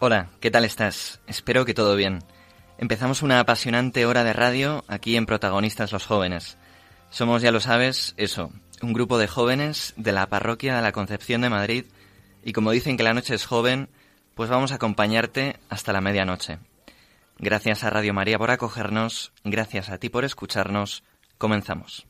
Hola, ¿qué tal estás? Espero que todo bien. Empezamos una apasionante hora de radio aquí en Protagonistas los Jóvenes. Somos, ya lo sabes, eso, un grupo de jóvenes de la parroquia de la Concepción de Madrid y como dicen que la noche es joven, pues vamos a acompañarte hasta la medianoche. Gracias a Radio María por acogernos, gracias a ti por escucharnos, comenzamos.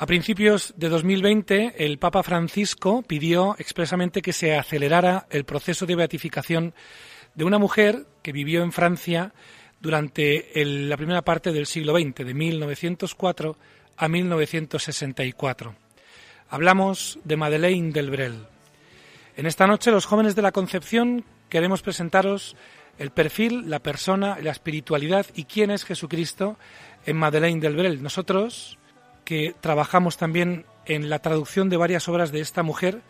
A principios de 2020, el Papa Francisco pidió expresamente que se acelerara el proceso de beatificación de una mujer que vivió en Francia durante el- la primera parte del siglo XX, de 1904 a 1964. Hablamos de Madeleine Delbrel. En esta noche, los jóvenes de la Concepción queremos presentaros el perfil, la persona, la espiritualidad y quién es Jesucristo en Madeleine Delbrel. Nosotros, que trabajamos también en la traducción de varias obras de esta mujer,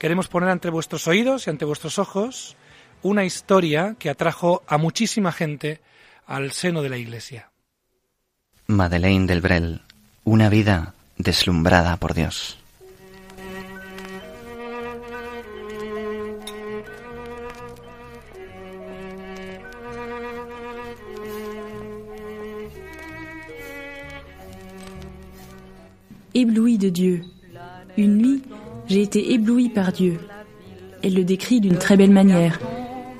queremos poner ante vuestros oídos y ante vuestros ojos una historia que atrajo a muchísima gente al seno de la Iglesia. Madeleine del Brel, una vida deslumbrada por Dios. Ébloui de Dieu. Une nuit, j'ai été ébloui par Dieu. Elle le décrit d'une très belle manière.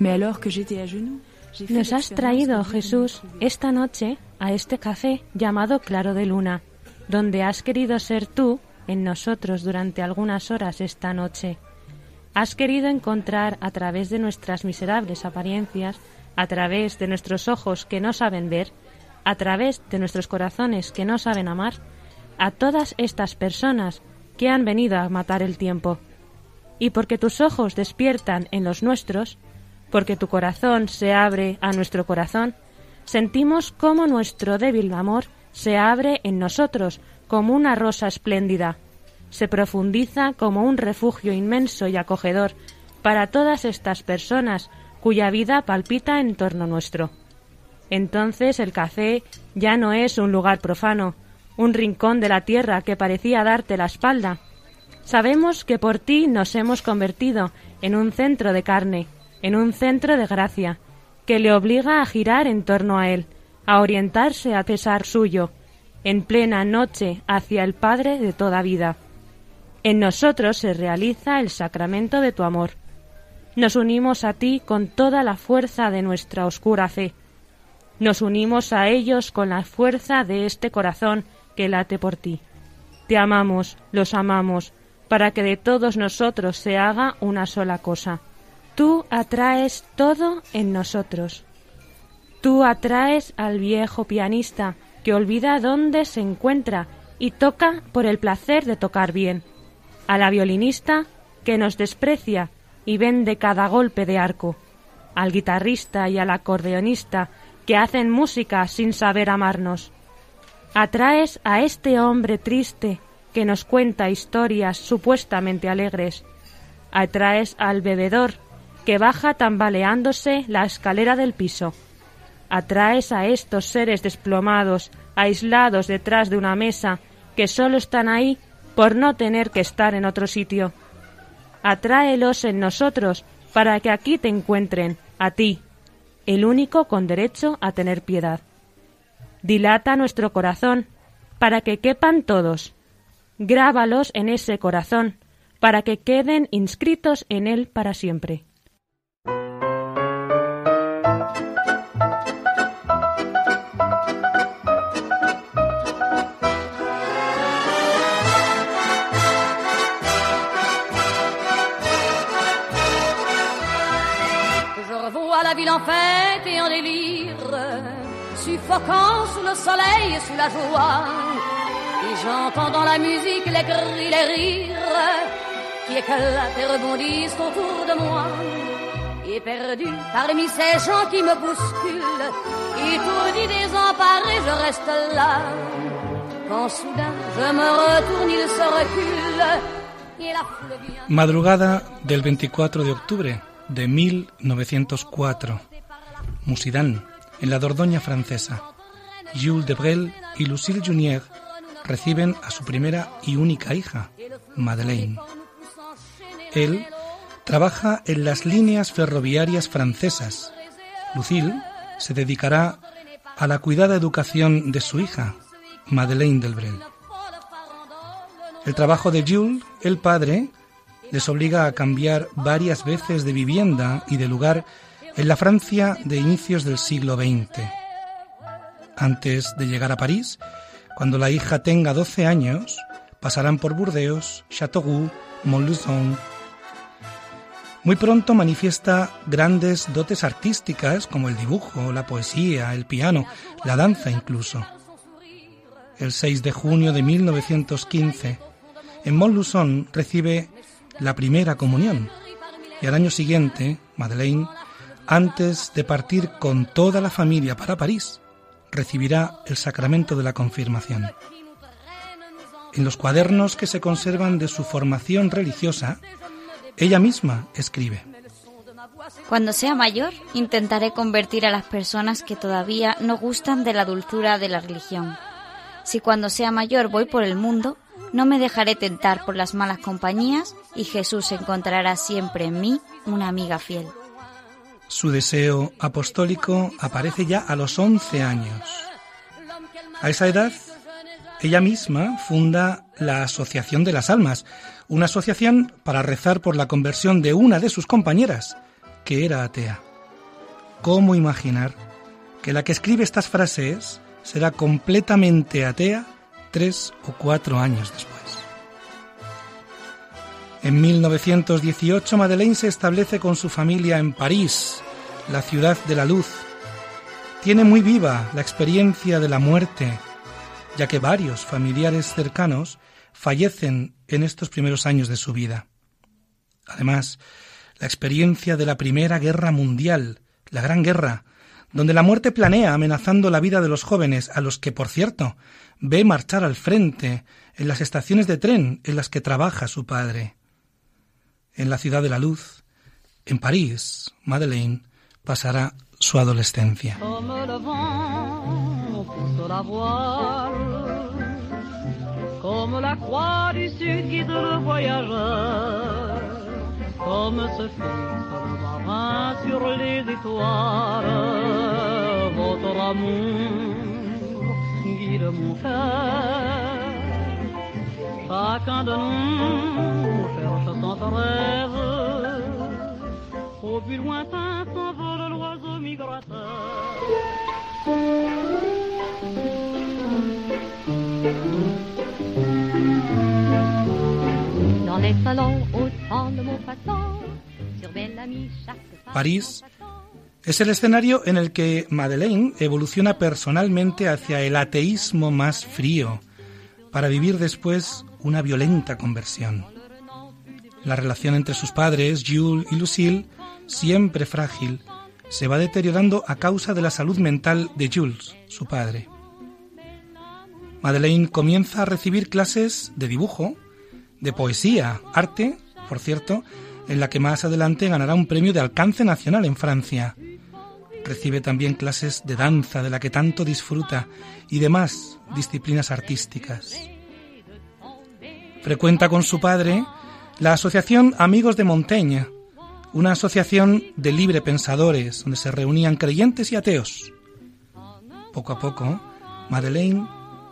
Mais alors que j'étais à genoux, Nos has traído, Jesús, esta noche a este café llamado Claro de Luna, donde has querido ser tú en nosotros durante algunas horas esta noche. Has querido encontrar a través de nuestras miserables apariencias, a través de nuestros ojos que no saben ver, a través de nuestros corazones que no saben amar, a todas estas personas que han venido a matar el tiempo. Y porque tus ojos despiertan en los nuestros, porque tu corazón se abre a nuestro corazón, sentimos cómo nuestro débil amor se abre en nosotros como una rosa espléndida, se profundiza como un refugio inmenso y acogedor para todas estas personas cuya vida palpita en torno nuestro. Entonces el café ya no es un lugar profano, un rincón de la tierra que parecía darte la espalda. Sabemos que por ti nos hemos convertido en un centro de carne, en un centro de gracia, que le obliga a girar en torno a él, a orientarse a pesar suyo, en plena noche hacia el Padre de toda vida. En nosotros se realiza el sacramento de tu amor. Nos unimos a ti con toda la fuerza de nuestra oscura fe. Nos unimos a ellos con la fuerza de este corazón que late por ti. Te amamos, los amamos, para que de todos nosotros se haga una sola cosa. Tú atraes todo en nosotros. Tú atraes al viejo pianista que olvida dónde se encuentra y toca por el placer de tocar bien, a la violinista que nos desprecia y vende cada golpe de arco, al guitarrista y al acordeonista que hacen música sin saber amarnos. Atraes a este hombre triste que nos cuenta historias supuestamente alegres. Atraes al bebedor que baja tambaleándose la escalera del piso. Atraes a estos seres desplomados, aislados detrás de una mesa, que solo están ahí por no tener que estar en otro sitio. Atráelos en nosotros para que aquí te encuentren, a ti, el único con derecho a tener piedad. Dilata nuestro corazón para que quepan todos. Grábalos en ese corazón, para que queden inscritos en él para siempre. Sous le soleil et sous la joie. Et j'entends dans la musique les cris, les rires qui éclatent et rebondissent autour de moi. Et perdu parmi ces gens qui me bousculent, étourdi, désemparé, je reste là. Quand soudain je me retourne, il se recule. Madrugada del 24 de octubre de 1904, Musidán, en la Dordoña francesa. Jules Debrel y Lucille Junier reciben a su primera y única hija, Madeleine. Él trabaja en las líneas ferroviarias francesas. Lucille se dedicará a la cuidada educación de su hija, Madeleine Delbrel. El trabajo de Jules, el padre, les obliga a cambiar varias veces de vivienda y de lugar en la Francia de inicios del siglo XX. Antes de llegar a París, cuando la hija tenga 12 años, pasarán por Burdeos, Châteauroux, Montluçon. Muy pronto manifiesta grandes dotes artísticas como el dibujo, la poesía, el piano, la danza incluso. El 6 de junio de 1915, en Montluçon recibe la primera comunión. Y al año siguiente, Madeleine, antes de partir con toda la familia para París, recibirá el sacramento de la confirmación. En los cuadernos que se conservan de su formación religiosa, ella misma escribe. Cuando sea mayor, intentaré convertir a las personas que todavía no gustan de la dulzura de la religión. Si cuando sea mayor voy por el mundo, no me dejaré tentar por las malas compañías y Jesús encontrará siempre en mí una amiga fiel. Su deseo apostólico aparece ya a los 11 años. A esa edad, ella misma funda la Asociación de las Almas, una asociación para rezar por la conversión de una de sus compañeras, que era atea. ¿Cómo imaginar que la que escribe estas frases será completamente atea tres o cuatro años después. En 1918 Madeleine se establece con su familia en París, la ciudad de la luz. Tiene muy viva la experiencia de la muerte, ya que varios familiares cercanos fallecen en estos primeros años de su vida. Además, la experiencia de la Primera Guerra Mundial, la Gran Guerra, donde la muerte planea amenazando la vida de los jóvenes, a los que, por cierto, ve marchar al frente en las estaciones de tren en las que trabaja su padre. En la ciudad de la luz, en París, Madeleine pasará su adolescencia. Comme la croix du sud guide le voyageur, comme ce fixe le marin sur les étoiles, votre amour guide mon cœur. Chacun de nous cherche son rêve, au but lointain s'envole l'oiseau migrateur. Dans les salons, au temps de mon passant, sur Bellamy, chaque femme París es el escenario en el que Madeleine evoluciona personalmente hacia el ateísmo más frío, para vivir después una violenta conversión. La relación entre sus padres, Jules y Lucille, siempre frágil, se va deteriorando a causa de la salud mental de Jules, su padre. Madeleine comienza a recibir clases de dibujo, de poesía, arte, por cierto, en la que más adelante ganará un premio de alcance nacional en Francia. Recibe también clases de danza, de la que tanto disfruta, y demás disciplinas artísticas. Frecuenta con su padre la Asociación Amigos de Montaigne, una asociación de libre pensadores donde se reunían creyentes y ateos. Poco a poco, Madeleine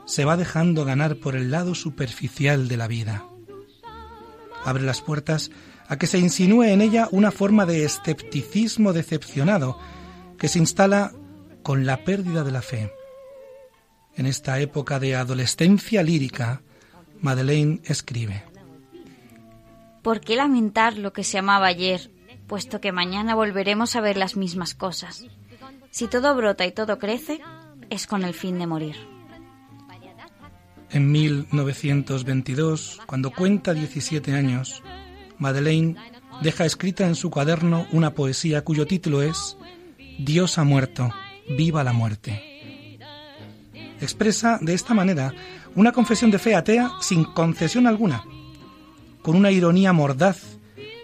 se va dejando ganar por el lado superficial de la vida. Abre las puertas a que se insinúe en ella una forma de escepticismo decepcionado que se instala con la pérdida de la fe. En esta época de adolescencia lírica, Madeleine escribe. ¿Por qué lamentar lo que se amaba ayer, puesto que mañana volveremos a ver las mismas cosas? Si todo brota y todo crece, es con el fin de morir. En 1922, cuando cuenta 17 años, Madeleine deja escrita en su cuaderno una poesía cuyo título es Dios ha muerto, viva la muerte. Expresa de esta manera una confesión de fe atea sin concesión alguna, con una ironía mordaz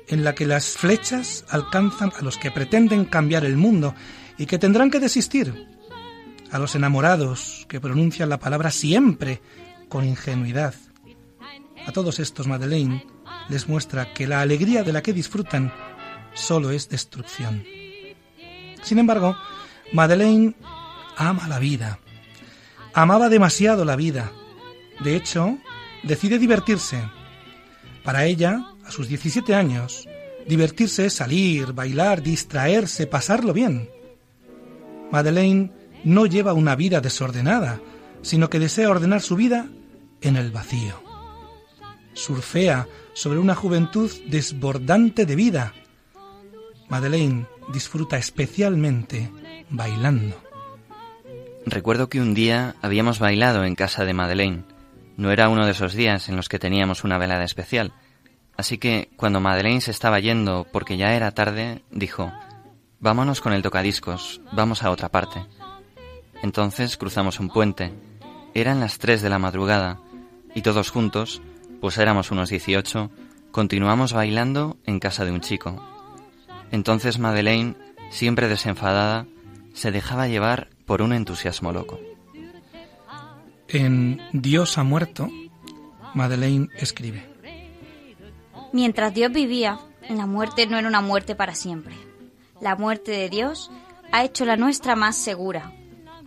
en la que las flechas alcanzan a los que pretenden cambiar el mundo y que tendrán que desistir, a los enamorados que pronuncian la palabra siempre con ingenuidad. A todos estos Madeleine les muestra que la alegría de la que disfrutan solo es destrucción. Sin embargo, Madeleine ama la vida. Amaba demasiado la vida. De hecho, decide divertirse. Para ella, a sus 17 años, divertirse es salir, bailar, distraerse, pasarlo bien. Madeleine no lleva una vida desordenada, sino que desea ordenar su vida en el vacío. Surfea sobre una juventud desbordante de vida. Madeleine disfruta especialmente bailando. Recuerdo que un día habíamos bailado en casa de Madeleine. No era uno de esos días en los que teníamos una velada especial. Así que cuando Madeleine se estaba yendo porque ya era tarde, dijo, Vámonos con el tocadiscos, vamos a otra parte. Entonces cruzamos un puente. Eran las tres de la madrugada y todos juntos, pues éramos unos dieciocho, continuamos bailando en casa de un chico. Entonces Madeleine, siempre desenfadada, se dejaba llevar por un entusiasmo loco. En Dios ha muerto, Madeleine escribe. Mientras Dios vivía, la muerte no era una muerte para siempre. La muerte de Dios ha hecho la nuestra más segura.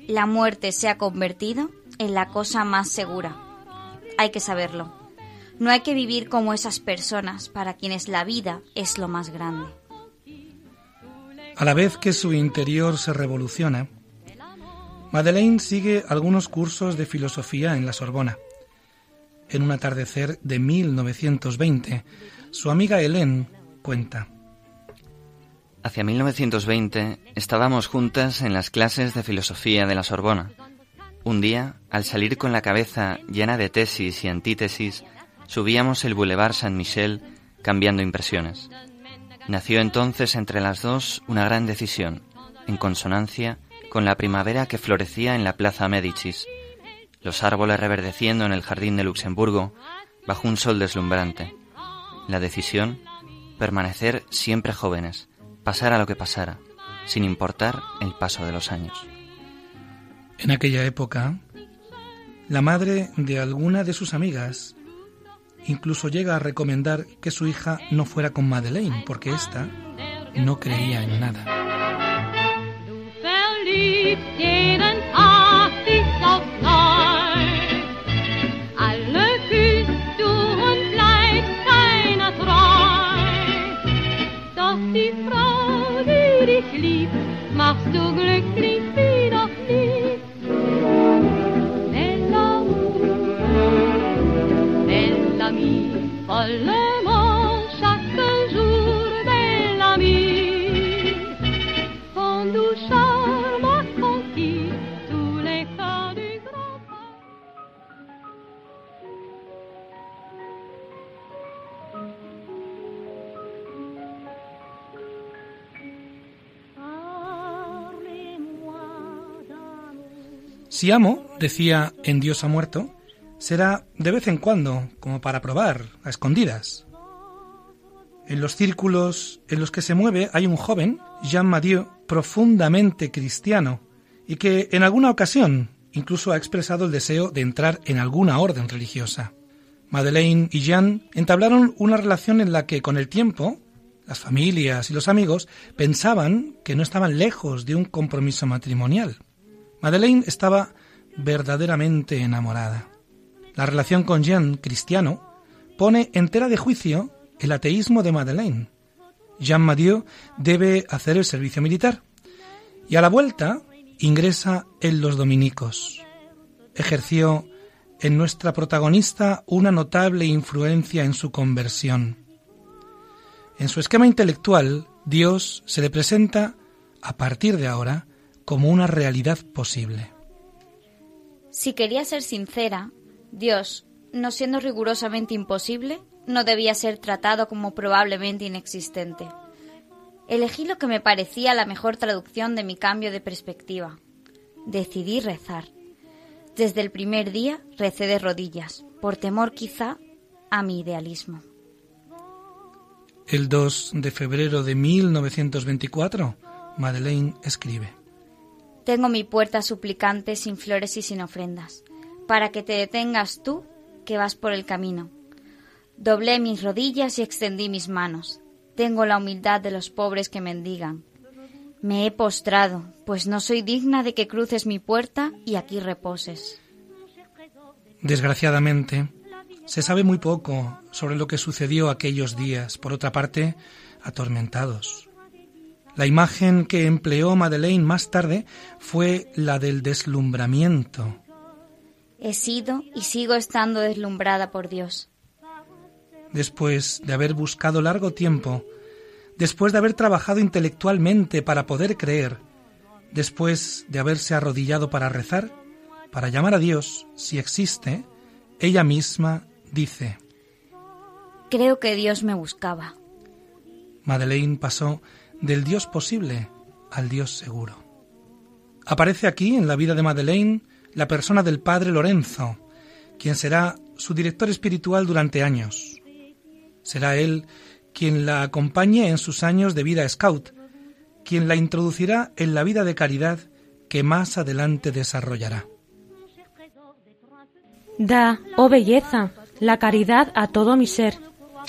La muerte se ha convertido en la cosa más segura. Hay que saberlo. No hay que vivir como esas personas para quienes la vida es lo más grande. A la vez que su interior se revoluciona, Madeleine sigue algunos cursos de filosofía en la Sorbona. En un atardecer de 1920, su amiga Hélène cuenta. Hacia 1920 estábamos juntas en las clases de filosofía de la Sorbona. Un día, al salir con la cabeza llena de tesis y antítesis, subíamos el Boulevard Saint-Michel cambiando impresiones. Nació entonces entre las dos una gran decisión, en consonancia con la primavera que florecía en la Plaza Médicis, los árboles reverdeciendo en el jardín de Luxemburgo bajo un sol deslumbrante. La decisión, permanecer siempre jóvenes, pasara lo que pasara, sin importar el paso de los años. En aquella época, la madre de alguna de sus amigas incluso llega a recomendar que su hija no fuera con Madeleine, porque ésta no creía en nada. gibt jeden Tag. Si amo, decía en Dios ha muerto, será de vez en cuando, como para probar, a escondidas. En los círculos en los que se mueve hay un joven, Jean Madieu, profundamente cristiano, y que en alguna ocasión incluso ha expresado el deseo de entrar en alguna orden religiosa. Madeleine y Jean entablaron una relación en la que con el tiempo las familias y los amigos pensaban que no estaban lejos de un compromiso matrimonial. Madeleine estaba verdaderamente enamorada. La relación con Jean, cristiano, pone entera de juicio el ateísmo de Madeleine. Jean Madieu debe hacer el servicio militar y a la vuelta ingresa en los dominicos. Ejerció en nuestra protagonista una notable influencia en su conversión. En su esquema intelectual, Dios se le presenta, a partir de ahora, como una realidad posible. Si quería ser sincera, Dios, no siendo rigurosamente imposible, no debía ser tratado como probablemente inexistente. Elegí lo que me parecía la mejor traducción de mi cambio de perspectiva. Decidí rezar. Desde el primer día recé de rodillas, por temor quizá a mi idealismo. El 2 de febrero de 1924, Madeleine escribe. Tengo mi puerta suplicante sin flores y sin ofrendas, para que te detengas tú que vas por el camino. Doblé mis rodillas y extendí mis manos. Tengo la humildad de los pobres que mendigan. Me he postrado, pues no soy digna de que cruces mi puerta y aquí reposes. Desgraciadamente, se sabe muy poco sobre lo que sucedió aquellos días, por otra parte, atormentados. La imagen que empleó Madeleine más tarde fue la del deslumbramiento. He sido y sigo estando deslumbrada por Dios. Después de haber buscado largo tiempo, después de haber trabajado intelectualmente para poder creer, después de haberse arrodillado para rezar, para llamar a Dios, si existe, ella misma dice, Creo que Dios me buscaba. Madeleine pasó del Dios posible al Dios seguro. Aparece aquí en la vida de Madeleine la persona del padre Lorenzo, quien será su director espiritual durante años. Será él quien la acompañe en sus años de vida scout, quien la introducirá en la vida de caridad que más adelante desarrollará. Da, oh belleza, la caridad a todo mi ser,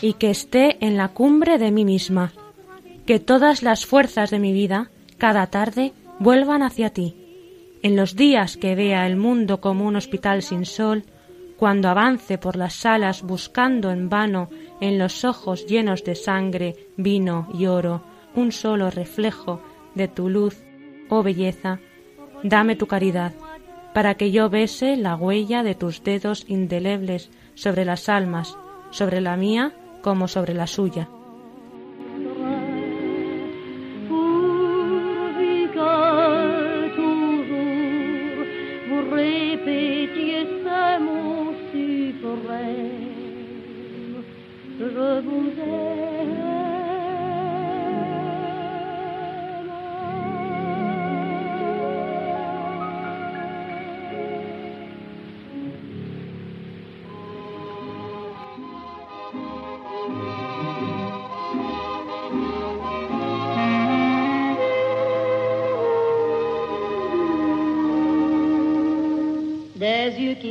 y que esté en la cumbre de mí misma que todas las fuerzas de mi vida, cada tarde, vuelvan hacia ti. En los días que vea el mundo como un hospital sin sol, cuando avance por las salas buscando en vano en los ojos llenos de sangre, vino y oro un solo reflejo de tu luz, oh belleza, dame tu caridad, para que yo bese la huella de tus dedos indelebles sobre las almas, sobre la mía como sobre la suya.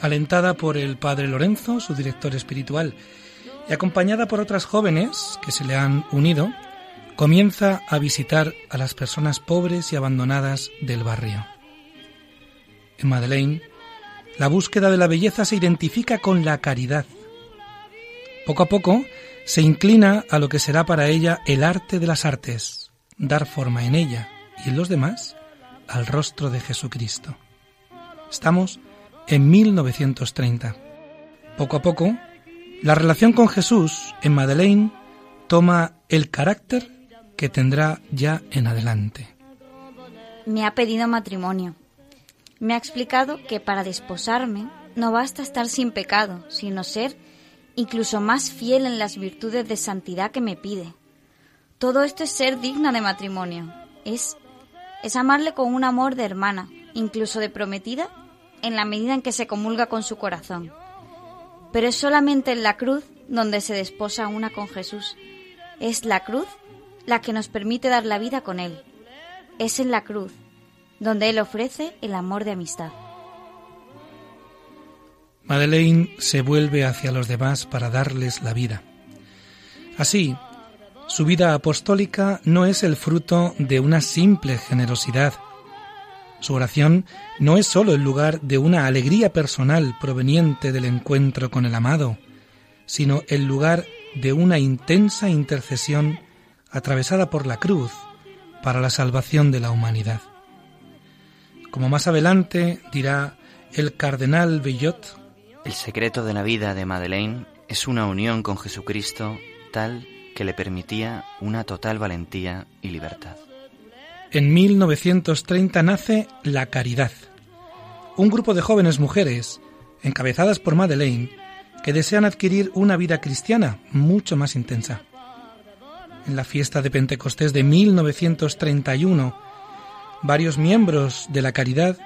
Alentada por el padre Lorenzo, su director espiritual, y acompañada por otras jóvenes que se le han unido, comienza a visitar a las personas pobres y abandonadas del barrio. En Madeleine, la búsqueda de la belleza se identifica con la caridad. Poco a poco se inclina a lo que será para ella el arte de las artes, dar forma en ella y en los demás al rostro de Jesucristo. Estamos en 1930. Poco a poco, la relación con Jesús en Madeleine toma el carácter que tendrá ya en adelante. Me ha pedido matrimonio. Me ha explicado que para desposarme no basta estar sin pecado, sino ser incluso más fiel en las virtudes de santidad que me pide. Todo esto es ser digna de matrimonio. Es, es amarle con un amor de hermana, incluso de prometida, en la medida en que se comulga con su corazón. Pero es solamente en la cruz donde se desposa una con Jesús. Es la cruz la que nos permite dar la vida con Él. Es en la cruz donde Él ofrece el amor de amistad. Madeleine se vuelve hacia los demás para darles la vida. Así, su vida apostólica no es el fruto de una simple generosidad. Su oración no es sólo el lugar de una alegría personal proveniente del encuentro con el amado, sino el lugar de una intensa intercesión atravesada por la cruz para la salvación de la humanidad. Como más adelante dirá el cardenal Bellot, el secreto de la vida de Madeleine es una unión con Jesucristo tal que le permitía una total valentía y libertad. En 1930 nace La Caridad, un grupo de jóvenes mujeres, encabezadas por Madeleine, que desean adquirir una vida cristiana mucho más intensa. En la fiesta de Pentecostés de 1931, varios miembros de la Caridad,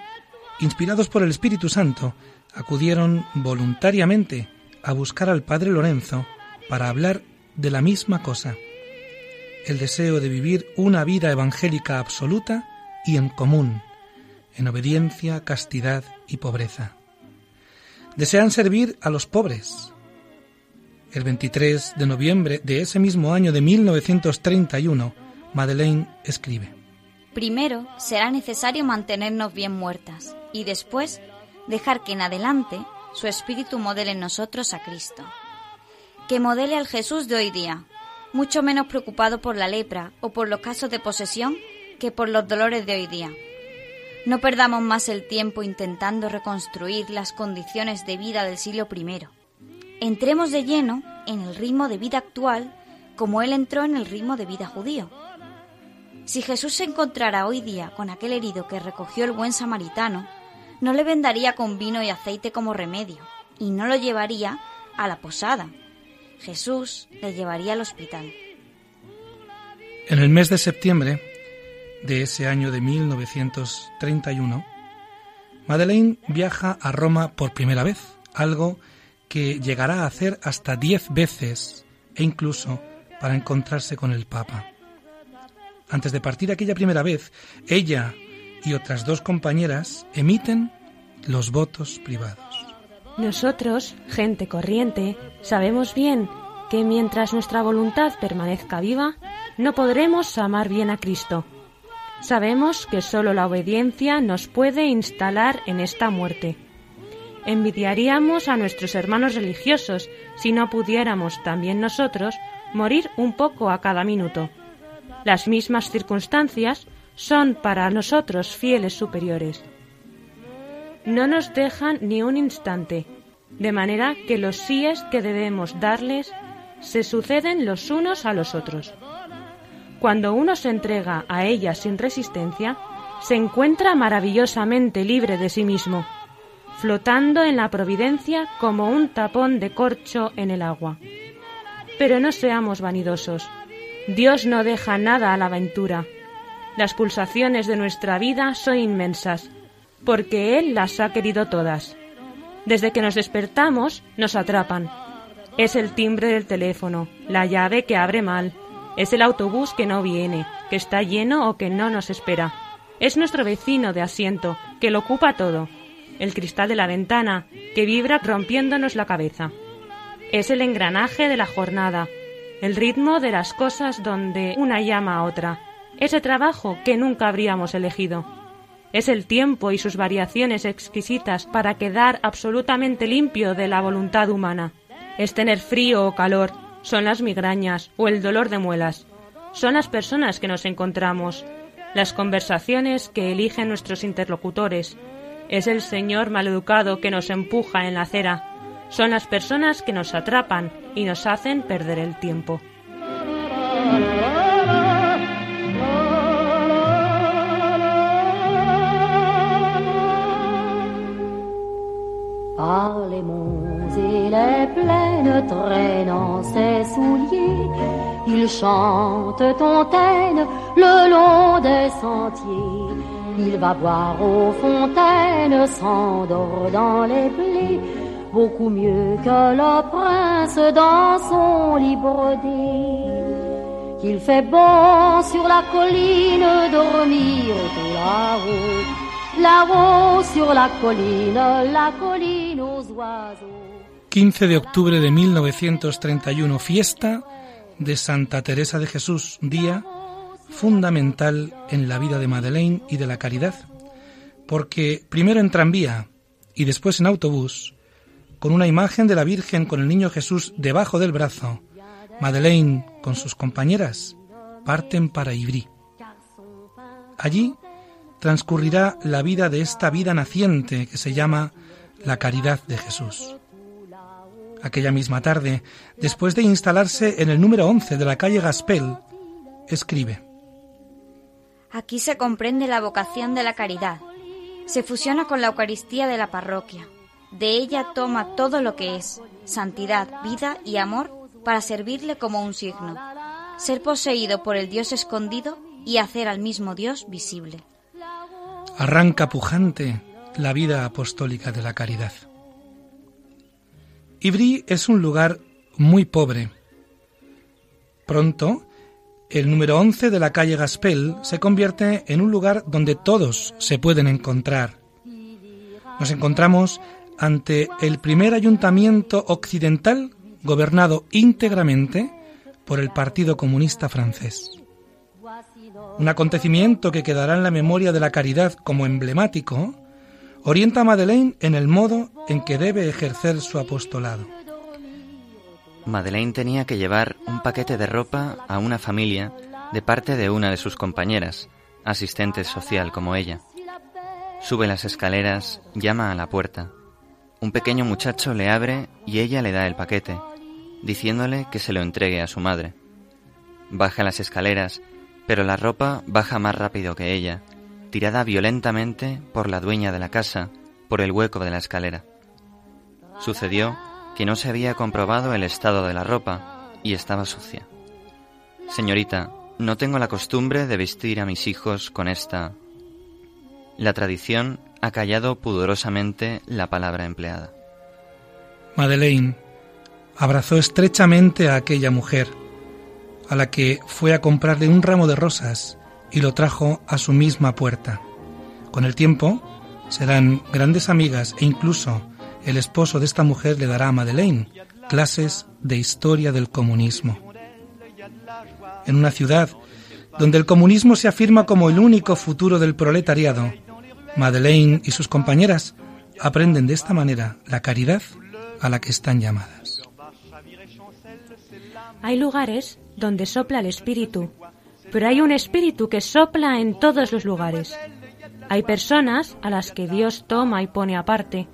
inspirados por el Espíritu Santo, acudieron voluntariamente a buscar al padre Lorenzo para hablar de la misma cosa, el deseo de vivir una vida evangélica absoluta y en común, en obediencia, castidad y pobreza. Desean servir a los pobres. El 23 de noviembre de ese mismo año de 1931, Madeleine escribe. Primero será necesario mantenernos bien muertas y después dejar que en adelante su espíritu modele en nosotros a Cristo. Que modele al Jesús de hoy día, mucho menos preocupado por la lepra o por los casos de posesión que por los dolores de hoy día. No perdamos más el tiempo intentando reconstruir las condiciones de vida del siglo I. Entremos de lleno en el ritmo de vida actual como Él entró en el ritmo de vida judío. Si Jesús se encontrara hoy día con aquel herido que recogió el buen samaritano, no le vendaría con vino y aceite como remedio, y no lo llevaría a la posada. Jesús le llevaría al hospital. En el mes de septiembre de ese año de 1931, Madeleine viaja a Roma por primera vez, algo que llegará a hacer hasta diez veces e incluso para encontrarse con el Papa. Antes de partir aquella primera vez, ella y otras dos compañeras emiten los votos privados. Nosotros, gente corriente, sabemos bien que mientras nuestra voluntad permanezca viva, no podremos amar bien a Cristo. Sabemos que sólo la obediencia nos puede instalar en esta muerte. Envidiaríamos a nuestros hermanos religiosos si no pudiéramos también nosotros morir un poco a cada minuto. Las mismas circunstancias son para nosotros fieles superiores. No nos dejan ni un instante, de manera que los síes que debemos darles se suceden los unos a los otros. Cuando uno se entrega a ellas sin resistencia, se encuentra maravillosamente libre de sí mismo, flotando en la providencia como un tapón de corcho en el agua. Pero no seamos vanidosos. Dios no deja nada a la aventura. Las pulsaciones de nuestra vida son inmensas, porque Él las ha querido todas. Desde que nos despertamos, nos atrapan. Es el timbre del teléfono, la llave que abre mal, es el autobús que no viene, que está lleno o que no nos espera. Es nuestro vecino de asiento, que lo ocupa todo, el cristal de la ventana, que vibra rompiéndonos la cabeza. Es el engranaje de la jornada, el ritmo de las cosas donde una llama a otra, ese trabajo que nunca habríamos elegido. Es el tiempo y sus variaciones exquisitas para quedar absolutamente limpio de la voluntad humana. Es tener frío o calor, son las migrañas o el dolor de muelas. Son las personas que nos encontramos, las conversaciones que eligen nuestros interlocutores. Es el Señor maleducado que nos empuja en la acera. Son las personas que nos atrapan y nos hacen perder el tiempo. Par les monts et les plaines traînant ses souliers. Il chante Tontaine le long des sentiers. Il va boire aux fontaines, s'endort dans les blés, beaucoup mieux que le prince dans son lit brodé. Qu'il fait bon sur la colline dormir tout là-haut, sur la la colline aux oiseaux. 15 de octubre de 1931, fiesta de Santa Teresa de Jesús, día fundamental en la vida de Madeleine y de la caridad, porque primero en tranvía y después en autobús, con una imagen de la Virgen con el niño Jesús debajo del brazo, Madeleine con sus compañeras parten para Ivry. Allí transcurrirá la vida de esta vida naciente que se llama la caridad de Jesús. Aquella misma tarde, después de instalarse en el número 11 de la calle Gaspel, escribe Aquí se comprende la vocación de la caridad. Se fusiona con la Eucaristía de la parroquia. De ella toma todo lo que es, santidad, vida y amor, para servirle como un signo. Ser poseído por el Dios escondido y hacer al mismo Dios visible. Arranca pujante la vida apostólica de la caridad. Ivry es un lugar muy pobre. Pronto el número 11 de la calle Gaspel se convierte en un lugar donde todos se pueden encontrar. Nos encontramos ante el primer ayuntamiento occidental gobernado íntegramente por el Partido Comunista francés. Un acontecimiento que quedará en la memoria de la caridad como emblemático, orienta a Madeleine en el modo en que debe ejercer su apostolado. Madeleine tenía que llevar un paquete de ropa a una familia de parte de una de sus compañeras, asistente social como ella. Sube las escaleras, llama a la puerta. Un pequeño muchacho le abre y ella le da el paquete, diciéndole que se lo entregue a su madre. Baja las escaleras, pero la ropa baja más rápido que ella, tirada violentamente por la dueña de la casa por el hueco de la escalera. Sucedió que no se había comprobado el estado de la ropa y estaba sucia. Señorita, no tengo la costumbre de vestir a mis hijos con esta... La tradición ha callado pudorosamente la palabra empleada. Madeleine abrazó estrechamente a aquella mujer, a la que fue a comprarle un ramo de rosas y lo trajo a su misma puerta. Con el tiempo serán grandes amigas e incluso el esposo de esta mujer le dará a Madeleine clases de historia del comunismo. En una ciudad donde el comunismo se afirma como el único futuro del proletariado, Madeleine y sus compañeras aprenden de esta manera la caridad a la que están llamadas. Hay lugares donde sopla el espíritu, pero hay un espíritu que sopla en todos los lugares. Hay personas a las que Dios toma y pone aparte,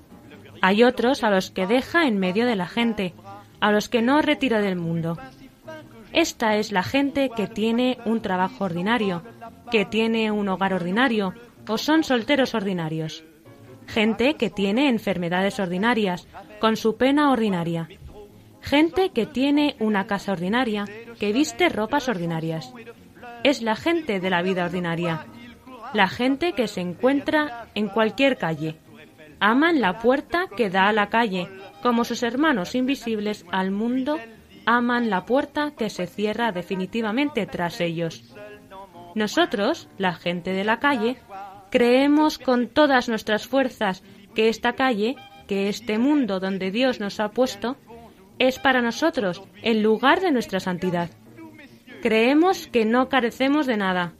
hay otros a los que deja en medio de la gente, a los que no retira del mundo. Esta es la gente que tiene un trabajo ordinario, que tiene un hogar ordinario o son solteros ordinarios. Gente que tiene enfermedades ordinarias, con su pena ordinaria. Gente que tiene una casa ordinaria, que viste ropas ordinarias. Es la gente de la vida ordinaria. La gente que se encuentra en cualquier calle, aman la puerta que da a la calle, como sus hermanos invisibles al mundo aman la puerta que se cierra definitivamente tras ellos. Nosotros, la gente de la calle, creemos con todas nuestras fuerzas que esta calle, que este mundo donde Dios nos ha puesto, es para nosotros el lugar de nuestra santidad. Creemos que no carecemos de nada,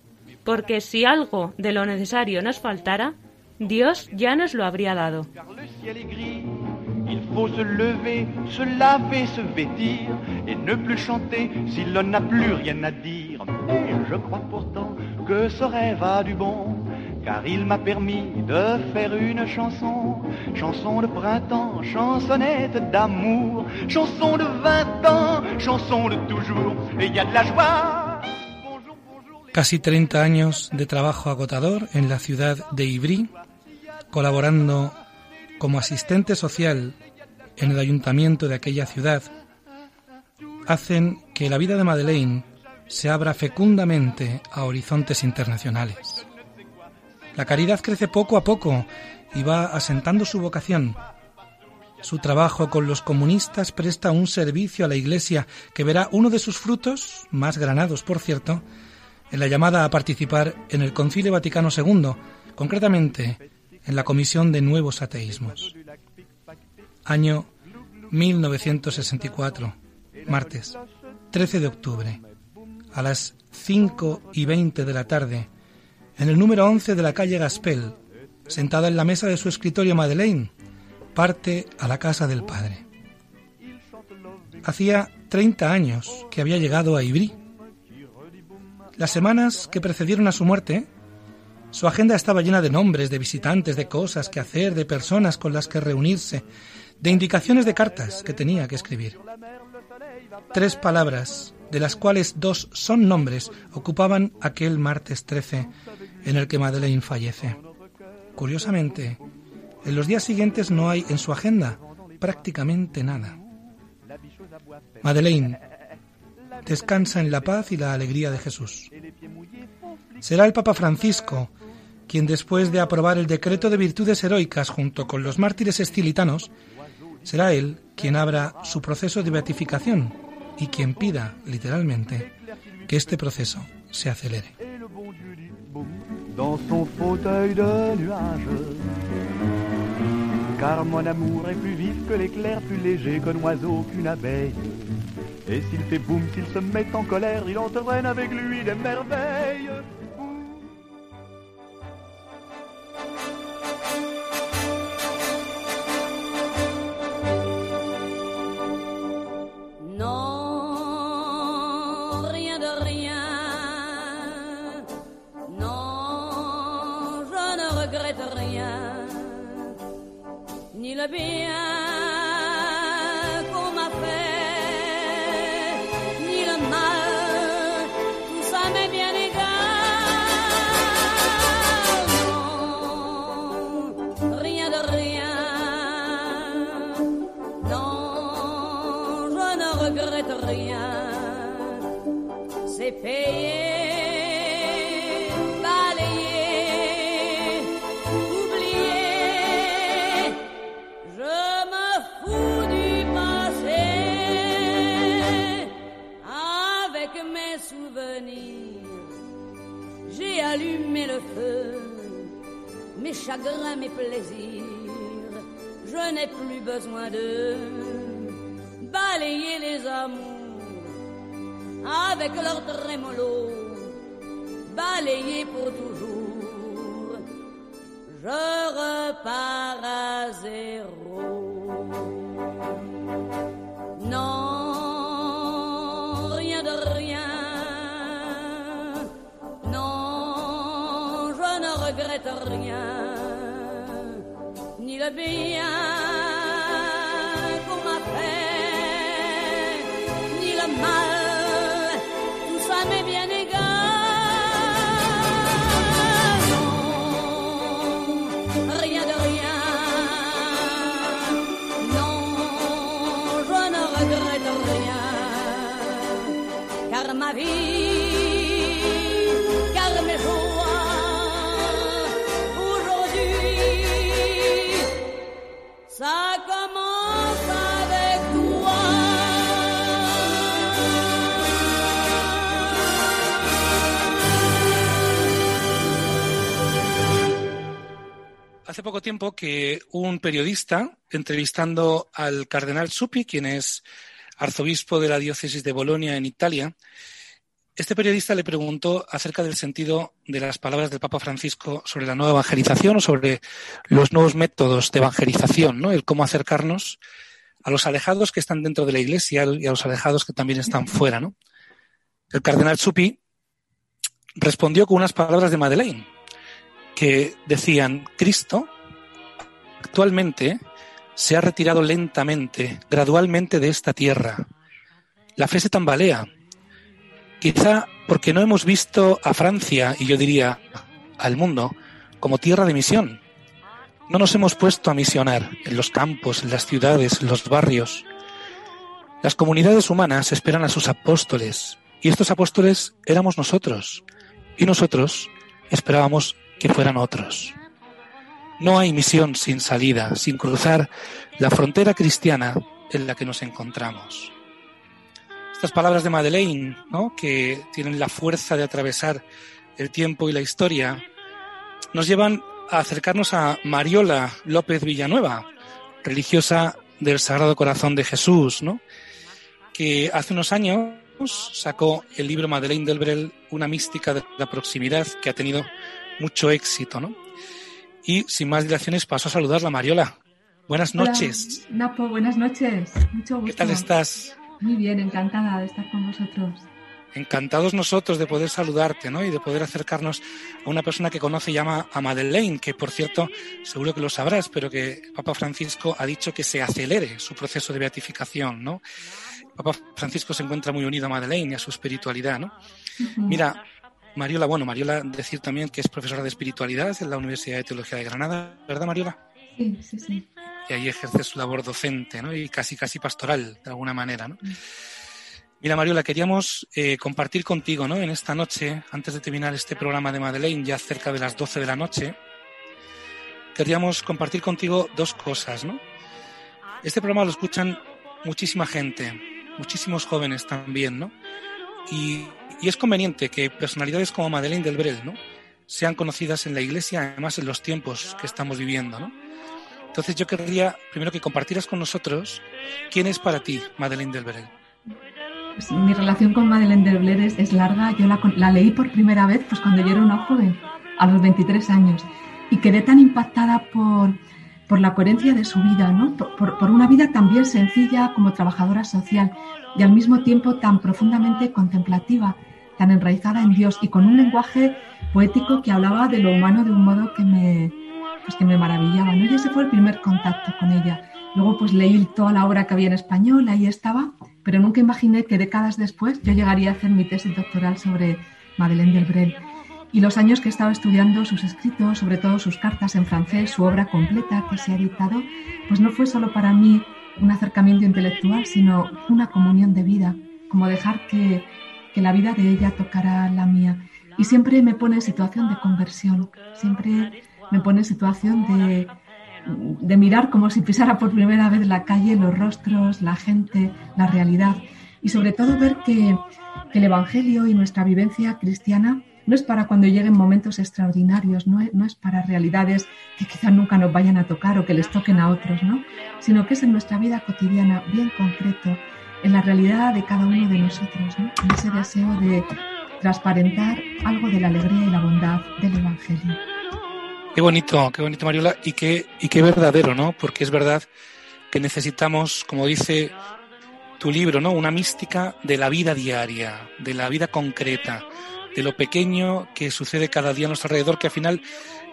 porque si algo de lo necesario nos faltara, Dios ya nos lo habría dado. Il faut se lever, se laver, se vêtir et ne plus chanter si l'on n'a plus rien à dire. Et je crois pourtant que ce rêve a du bon, car il m'a permis de faire une chanson, chanson de printemps, chansonnette d'amour, chanson de vingt ans, chanson de toujours, et y a de la joie. Casi 30 años de trabajo agotador en la ciudad de Ivry, colaborando como asistente social en el ayuntamiento de aquella ciudad hacen que la vida de Madeleine se abra fecundamente a horizontes internacionales. La caridad crece poco a poco y va asentando su vocación. Su trabajo con los comunistas presta un servicio a la Iglesia que verá uno de sus frutos, más granados por cierto, en la llamada a participar en el Concilio Vaticano II, concretamente en la Comisión de Nuevos Ateísmos. Año 1964, martes, 13 de octubre, a las 5 y 20 de la tarde, en el número 11 de la calle Gaspel, sentada en la mesa de su escritorio Madeleine, parte a la casa del padre. Hacía 30 años que había llegado a Ivry. Las semanas que precedieron a su muerte, su agenda estaba llena de nombres, de visitantes, de cosas que hacer, de personas con las que reunirse, de indicaciones de cartas que tenía que escribir. Tres palabras, de las cuales dos son nombres, ocupaban aquel martes 13 en el que Madeleine fallece. Curiosamente, en los días siguientes no hay en su agenda prácticamente nada. Madeleine descansa en la paz y la alegría de Jesús. Será el Papa Francisco quien después de aprobar el decreto de virtudes heroicas junto con los mártires estilitanos, será él quien abra su proceso de beatificación y quien pida, literalmente, que este proceso se acelere. Dans son fauteuil de nuage. Car mon amour est plus vif que l'éclair, plus léger qu'un oiseau, qu'une abeille. Et s'il fait boum, s'il se met en colère, il entraîne avec lui des merveilles. Ni le Mes plaisirs, je n'ai plus besoin de balayer les amours avec leur trémolo, balayer pour toujours. Je repars à zéro. Non, rien de rien. Non, je ne regrette rien, ni poco tiempo que un periodista, entrevistando al cardenal Zuppi, quien es arzobispo de la diócesis de Bolonia en Italia, este periodista le preguntó acerca del sentido de las palabras del Papa Francisco sobre la nueva evangelización o sobre los nuevos métodos de evangelización, ¿no? El cómo acercarnos a los alejados que están dentro de la Iglesia y a los alejados que también están fuera, ¿no? El cardenal Zuppi respondió con unas palabras de Madeleine que decían, Cristo actualmente se ha retirado lentamente, gradualmente de esta tierra. La fe se tambalea, quizá porque no hemos visto a Francia, y yo diría al mundo, como tierra de misión. No nos hemos puesto a misionar en los campos, en las ciudades, en los barrios. Las comunidades humanas esperan a sus apóstoles y estos apóstoles éramos nosotros y nosotros esperábamos que fueran otros. No hay misión sin salida, sin cruzar la frontera cristiana en la que nos encontramos. Estas palabras de Madeleine, ¿no? que tienen la fuerza de atravesar el tiempo y la historia, nos llevan a acercarnos a Mariola López Villanueva, religiosa del Sagrado Corazón de Jesús, ¿no? que hace unos años sacó el libro Madeleine Delbrel, una mística de la proximidad que ha tenido mucho éxito. ¿no? Y sin más dilaciones paso a saludar a Mariola. Buenas noches. Napo, buenas noches. Mucho gusto. ¿Qué tal estás? Muy bien, encantada de estar con vosotros. Encantados nosotros de poder saludarte, ¿no? Y de poder acercarnos a una persona que conoce y llama a Madeleine, que por cierto, seguro que lo sabrás, pero que Papa Francisco ha dicho que se acelere su proceso de beatificación, ¿no? Papa Francisco se encuentra muy unido a Madeleine y a su espiritualidad, ¿no? Mira, Mariola, bueno, Mariola decir también que es profesora de espiritualidad en la Universidad de Teología de Granada, ¿verdad, Mariola? Sí, sí, sí. Y ahí ejerce su labor docente, ¿no? Y casi, casi pastoral, de alguna manera, ¿no? Mira, Mariola, queríamos eh, compartir contigo, ¿no? En esta noche, antes de terminar este programa de Madeleine, ya cerca de las 12 de la noche, queríamos compartir contigo dos cosas, ¿no? Este programa lo escuchan muchísima gente, muchísimos jóvenes también, ¿no? Y, y es conveniente que personalidades como Madeleine del Brel, ¿no? Sean conocidas en la Iglesia, además en los tiempos que estamos viviendo, ¿no? Entonces yo querría primero que compartieras con nosotros quién es para ti Madeleine del Brel. Pues mi relación con Madeleine Delbler es, es larga. Yo la, la, leí por primera vez pues cuando yo era una joven, a los 23 años, y quedé tan impactada por, por la coherencia de su vida, ¿no? Por, por, una vida tan bien sencilla como trabajadora social y al mismo tiempo tan profundamente contemplativa, tan enraizada en Dios y con un lenguaje poético que hablaba de lo humano de un modo que me, pues que me maravillaba. ¿no? Y ese fue el primer contacto con ella. Luego pues leí toda la obra que había en español, ahí estaba, pero nunca imaginé que décadas después yo llegaría a hacer mi tesis doctoral sobre Madeleine Delbrel. Y los años que he estado estudiando sus escritos, sobre todo sus cartas en francés, su obra completa que se ha editado, pues no fue solo para mí un acercamiento intelectual, sino una comunión de vida, como dejar que, que la vida de ella tocara la mía. Y siempre me pone en situación de conversión, siempre me pone en situación de, de mirar como si pisara por primera vez la calle, los rostros, la gente, la realidad y sobre todo ver que, que, el Evangelio y nuestra vivencia cristiana no es para cuando lleguen momentos extraordinarios, no es, no es para realidades que quizás nunca nos vayan a tocar o que les toquen a otros, ¿no? sino que es en nuestra vida cotidiana, bien concreto, en la realidad de cada uno de nosotros, ¿no? en ese deseo de transparentar algo de la alegría y la bondad del Evangelio. Qué bonito, qué bonito, Mariola, y qué, y qué verdadero, ¿no? Porque es verdad que necesitamos, como dice tu libro, ¿no? Una mística de la vida diaria, de la vida concreta, de lo pequeño que sucede cada día a nuestro alrededor, que al final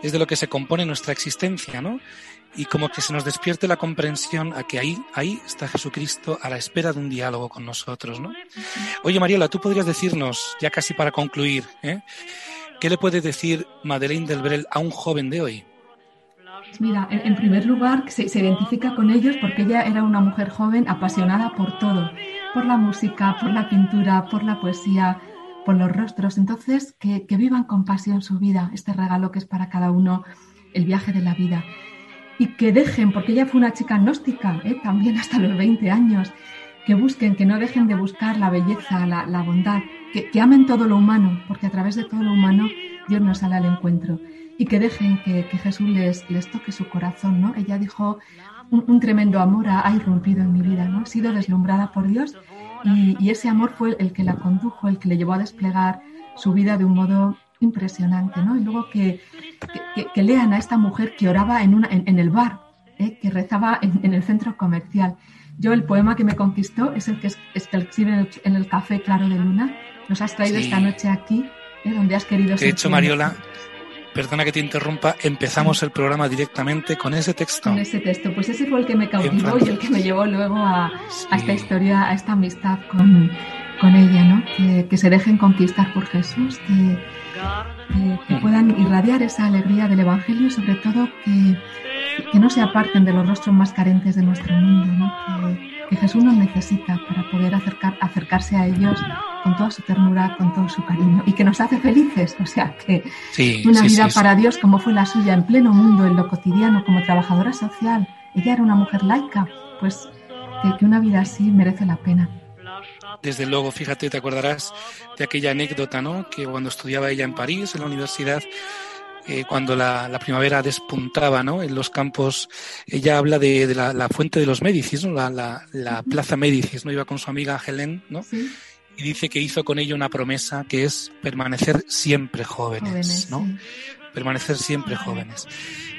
es de lo que se compone nuestra existencia, ¿no? Y como que se nos despierte la comprensión a que ahí, ahí está Jesucristo a la espera de un diálogo con nosotros, ¿no? Oye, Mariola, tú podrías decirnos, ya casi para concluir, ¿eh? ¿Qué le puede decir Madeleine Delbrel a un joven de hoy? Mira, en, en primer lugar, se, se, identifica con ellos porque ella era una mujer joven apasionada por todo, por la música, por la pintura, por la poesía, por los rostros. Entonces, que, que vivan con pasión su vida, este regalo que es para cada uno el viaje de la vida. Y que dejen, porque ella fue una chica gnóstica, ¿eh? también hasta los 20 años, que busquen, que no dejen de buscar la belleza, la, la bondad, que, que, amen todo lo humano, porque a través de todo lo humano Dios nos sale al encuentro. Y que dejen que, que Jesús les, les, toque su corazón, ¿no? Ella dijo, un, tremendo amor ha, ha, irrumpido en mi vida, ¿no? He sido deslumbrada por Dios y, y, ese amor fue el que la condujo, el que le llevó a desplegar su vida de un modo impresionante, ¿no? Y luego que, que, que lean a esta mujer que oraba en, una, en, en el bar, ¿eh? que rezaba en, en el centro comercial yo el poema que me conquistó es el que, es, es que escribe en el, en el, Café Claro de Luna. Nos has traído sí. esta noche aquí, ¿eh? donde has querido... De hecho, Mariola, perdona que te interrumpa, empezamos el programa directamente con ese texto. Con ese texto, pues ese fue el que me cautivó y el que me llevó luego a, sí. a esta historia, a esta amistad con, con ella, ¿no? Que, que, se dejen conquistar por Jesús, que, que, que puedan irradiar esa alegría del Evangelio y sobre todo que que no se aparten de los rostros más carentes de nuestro mundo, ¿no? Que, Jesús nos necesita para poder acercar, acercarse a ellos con toda su ternura, con todo su cariño y que nos hace felices. O sea, que Sí, una sí, vida sí, para Dios como fue la suya en pleno mundo, en lo cotidiano, como trabajadora social, ella era una mujer laica, pues que, que una vida así merece la pena. Desde luego, fíjate, te acordarás de aquella anécdota, ¿no? Que cuando estudiaba ella en París, en la universidad, eh, cuando la, la primavera despuntaba, ¿no? En los campos, ella habla de, de la, la fuente de los Médicis, ¿no? La, la, la plaza Médicis, ¿no? Iba con su amiga Helen, ¿no? Y dice que hizo con ella una promesa que es permanecer siempre jóvenes, Jóvenes, ¿no? sí. Permanecer siempre jóvenes.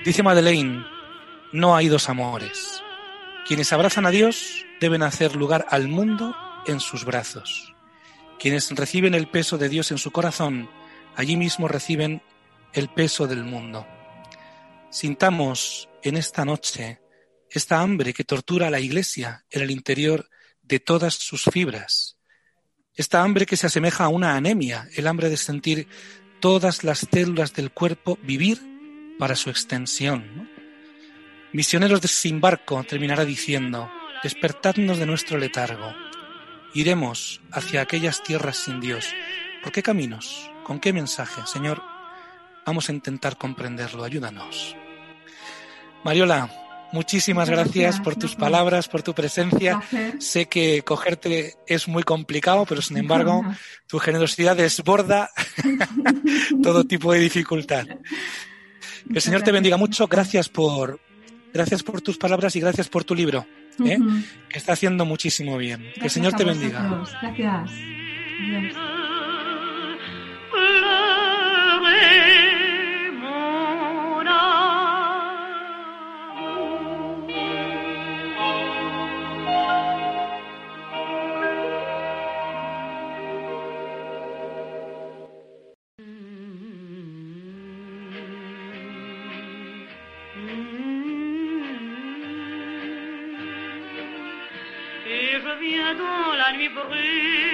Dice Madeleine, no hay dos amores. Quienes abrazan a Dios deben hacer lugar al mundo en sus brazos. Quienes reciben el peso de Dios en su corazón, allí mismo reciben el peso del mundo. Sintamos en esta noche esta hambre que tortura a la Iglesia en el interior de todas sus fibras. Esta hambre que se asemeja a una anemia, el hambre de sentir todas las células del cuerpo vivir para su extensión. Misioneros de sin barco terminará diciendo, despertadnos de nuestro letargo. Iremos hacia aquellas tierras sin Dios. ¿Por qué caminos? ¿Con qué mensaje? Señor, vamos a intentar comprenderlo. Ayúdanos. Mariola, muchísimas gracias, gracias, por tus palabras, por tu presencia. Sé que cogerte es muy complicado, pero sin embargo, tu generosidad desborda todo tipo de dificultad. Que el Señor te bendiga mucho. Gracias por, gracias por tus palabras y gracias por tu libro, ¿eh? Que está haciendo muchísimo bien. que el Señor te bendiga. Gracias. La nuit brune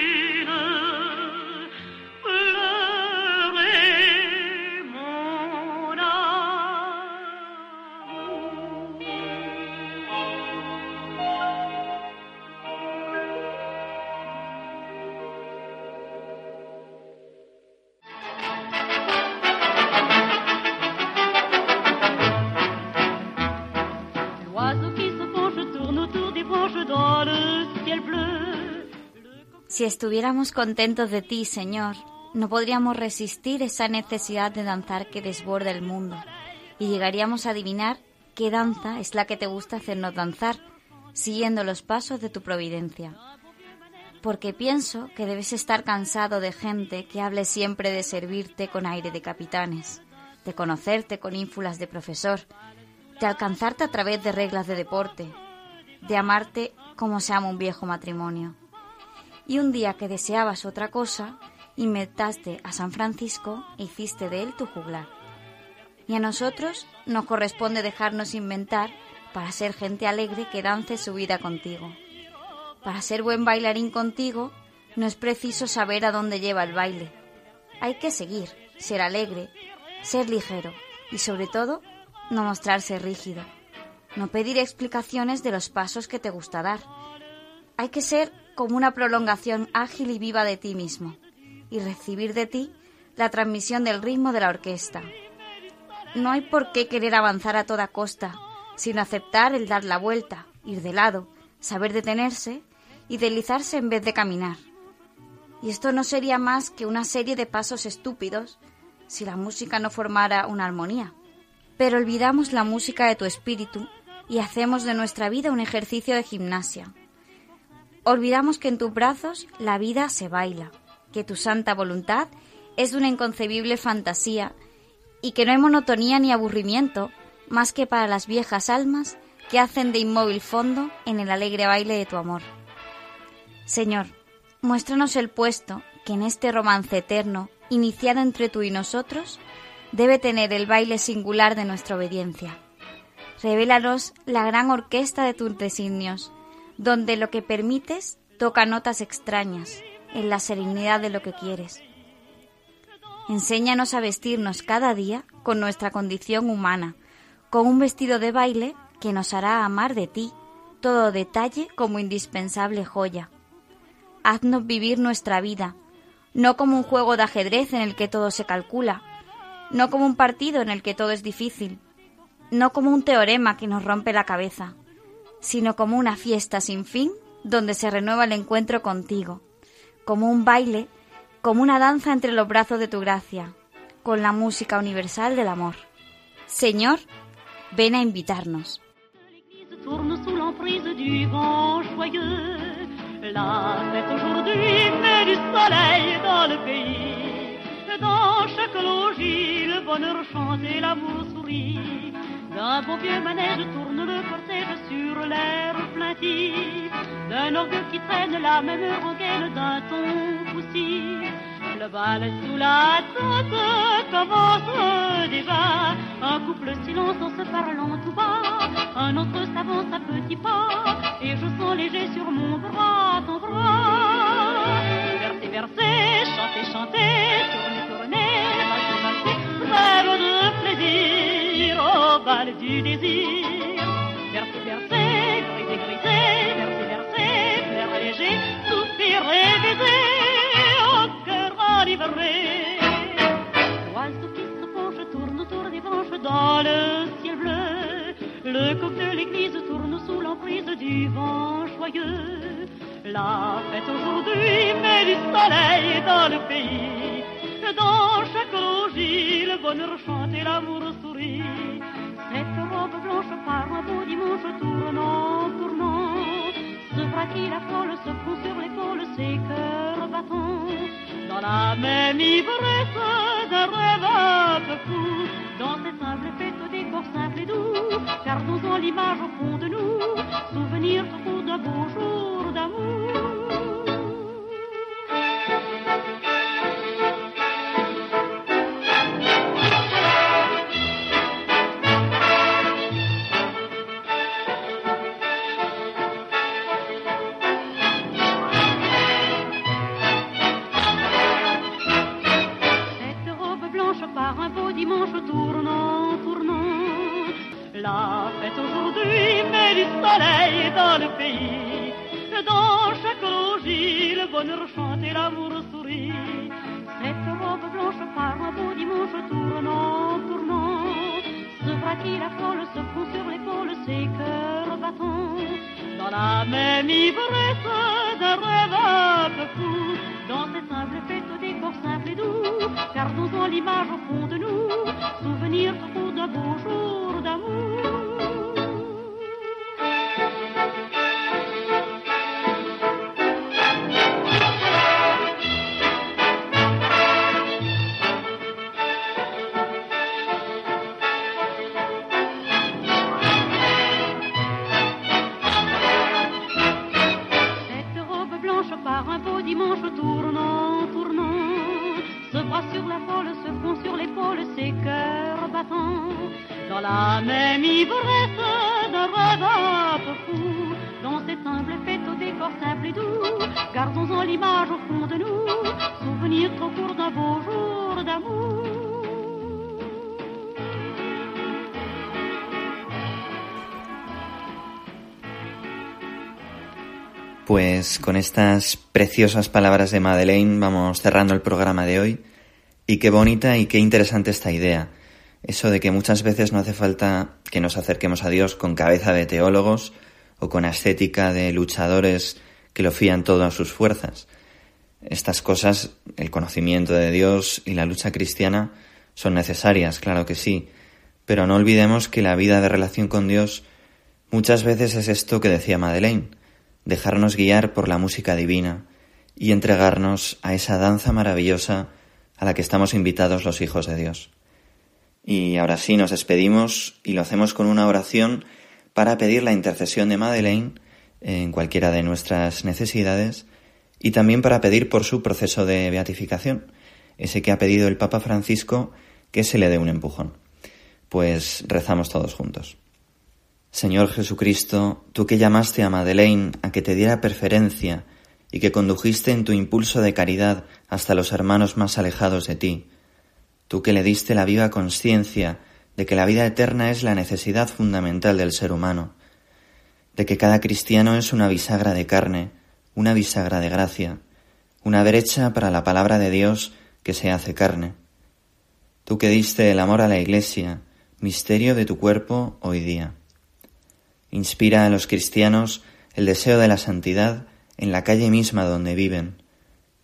Si estuviéramos contentos de ti, Señor, no podríamos resistir esa necesidad de danzar que desborda el mundo y llegaríamos a adivinar qué danza es la que te gusta hacernos danzar, siguiendo los pasos de tu providencia. Porque pienso que debes estar cansado de gente que hable siempre de servirte con aire de capitanes, de conocerte con ínfulas de profesor, de alcanzarte a través de reglas de deporte, de amarte como se ama un viejo matrimonio. Y un día que deseabas otra cosa, inventaste a San Francisco e hiciste de él tu juglar. Y a nosotros nos corresponde dejarnos inventar para ser gente alegre que dance su vida contigo. Para ser buen bailarín contigo, no es preciso saber a dónde lleva el baile. Hay que seguir, ser alegre, ser ligero y sobre todo no mostrarse rígido. No pedir explicaciones de los pasos que te gusta dar. Hay que ser como una prolongación ágil y viva de ti mismo y recibir de ti la transmisión del ritmo de la orquesta. No hay por qué querer avanzar a toda costa, sino aceptar el dar la vuelta, ir de lado, saber detenerse y deslizarse en vez de caminar. Y esto no sería más que una serie de pasos estúpidos si la música no formara una armonía. Pero olvidamos la música de tu espíritu y hacemos de nuestra vida un ejercicio de gimnasia. Olvidamos que en tus brazos la vida se baila, que tu santa voluntad es una inconcebible fantasía y que no hay monotonía ni aburrimiento más que para las viejas almas que hacen de inmóvil fondo en el alegre baile de tu amor. Señor, muéstranos el puesto que en este romance eterno, iniciado entre tú y nosotros, debe tener el baile singular de nuestra obediencia. Revélanos la gran orquesta de tus designios, donde lo que permites toca notas extrañas, en la serenidad de lo que quieres. Enséñanos a vestirnos cada día con nuestra condición humana, con un vestido de baile que nos hará amar de ti todo detalle como indispensable joya. Haznos vivir nuestra vida, no como un juego de ajedrez en el que todo se calcula, no como un partido en el que todo es difícil, no como un teorema que nos rompe la cabeza, sino como una fiesta sin fin donde se renueva el encuentro contigo, como un baile, como una danza entre los brazos de tu gracia, con la música universal del amor. Señor, ven a invitarnos. dans chaque logis, le bonheur chante et sourit. D'un beau vieux manège tourne le cortège sur l'air plaintif. D'un orgue qui traîne la même rengaine d'un ton poussif. Le bal sous la tente commence déjà. Un couple silence en se parlant tout bas. Un autre s'avance à petits pas. Et je sens léger sur mon bras ton bras. Verser, verser, chanter, chanter. Tourner, tourner. Rêve de bal du désir. Verser, verser, griser, griser. Verser, verser, faire léger. Soupirer, baiser. Au cœur enivré. L'oiseau qui se penche tourne autour des branches dans le ciel bleu. Le coq de l'église tourne sous l'emprise du vent joyeux. La fête aujourd'hui met du soleil dans le pays. Dans chaque logis, le bonheur chante et l'amour sourit. Cette robe blanche par un beau dimanche tournant, tournant. Ce bras qui la frôle se prend sur l'épaule, ses cœurs battants. Dans la même ivresse d'un rêve un peu fou. Dans cette simple fête des corps simples et doux. Gardons-en l'image au fond de nous. Souvenir toujours d'un beau jour d'amour. Même ivresse d'un rêve un peu fou. Dans cette simple fête des corps simples et doux. Gardons-en l'image au fond de nous. Souvenir toujours d'un beau jour d'amour. Pues con estas preciosas palabras de Madeleine vamos cerrando el programa de hoy. Y qué bonita y qué interesante esta idea. Eso de que muchas veces no hace falta que nos acerquemos a Dios con cabeza de teólogos o con ascética de luchadores que lo fían todo a sus fuerzas. Estas cosas, el conocimiento de Dios y la lucha cristiana, son necesarias, claro que sí, pero no olvidemos que la vida de relación con Dios muchas veces es esto que decía Madeleine, dejarnos guiar por la música divina y entregarnos a esa danza maravillosa a la que estamos invitados los hijos de Dios. Y ahora sí nos despedimos y lo hacemos con una oración para pedir la intercesión de Madeleine en cualquiera de nuestras necesidades y también para pedir por su proceso de beatificación, ese que ha pedido el Papa Francisco que se le dé un empujón. Pues rezamos todos juntos. Señor Jesucristo, tú que llamaste a Madeleine a que te diera preferencia y que condujiste en tu impulso de caridad hasta los hermanos más alejados de ti, tú que le diste la viva conciencia de que la vida eterna es la necesidad fundamental del ser humano, de que cada cristiano es una bisagra de carne, una bisagra de gracia, una brecha para la palabra de Dios que se hace carne. Tú que diste el amor a la Iglesia, misterio de tu cuerpo hoy día. Inspira a los cristianos el deseo de la santidad en la calle misma donde viven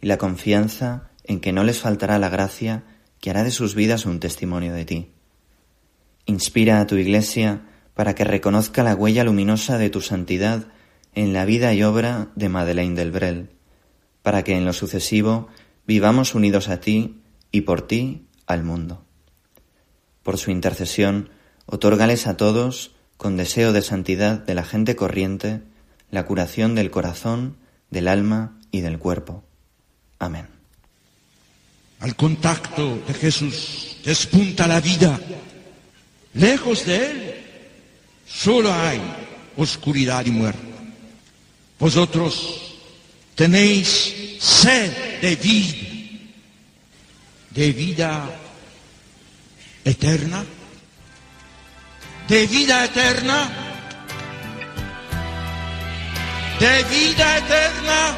y la confianza en que no les faltará la gracia que hará de sus vidas un testimonio de ti. Inspira a tu Iglesia para que reconozca la huella luminosa de tu santidad en la vida y obra de Madeleine del Brel, para que en lo sucesivo vivamos unidos a ti y por ti al mundo. Por su intercesión, otórgales a todos, con deseo de santidad de la gente corriente, la curación del corazón, del alma y del cuerpo. Amén. Al contacto de Jesús despunta la vida. Lejos de Él solo hay oscuridad y muerte. Vosotros tenéis sed de vida, de vida eterna, de vida eterna, de vida eterna.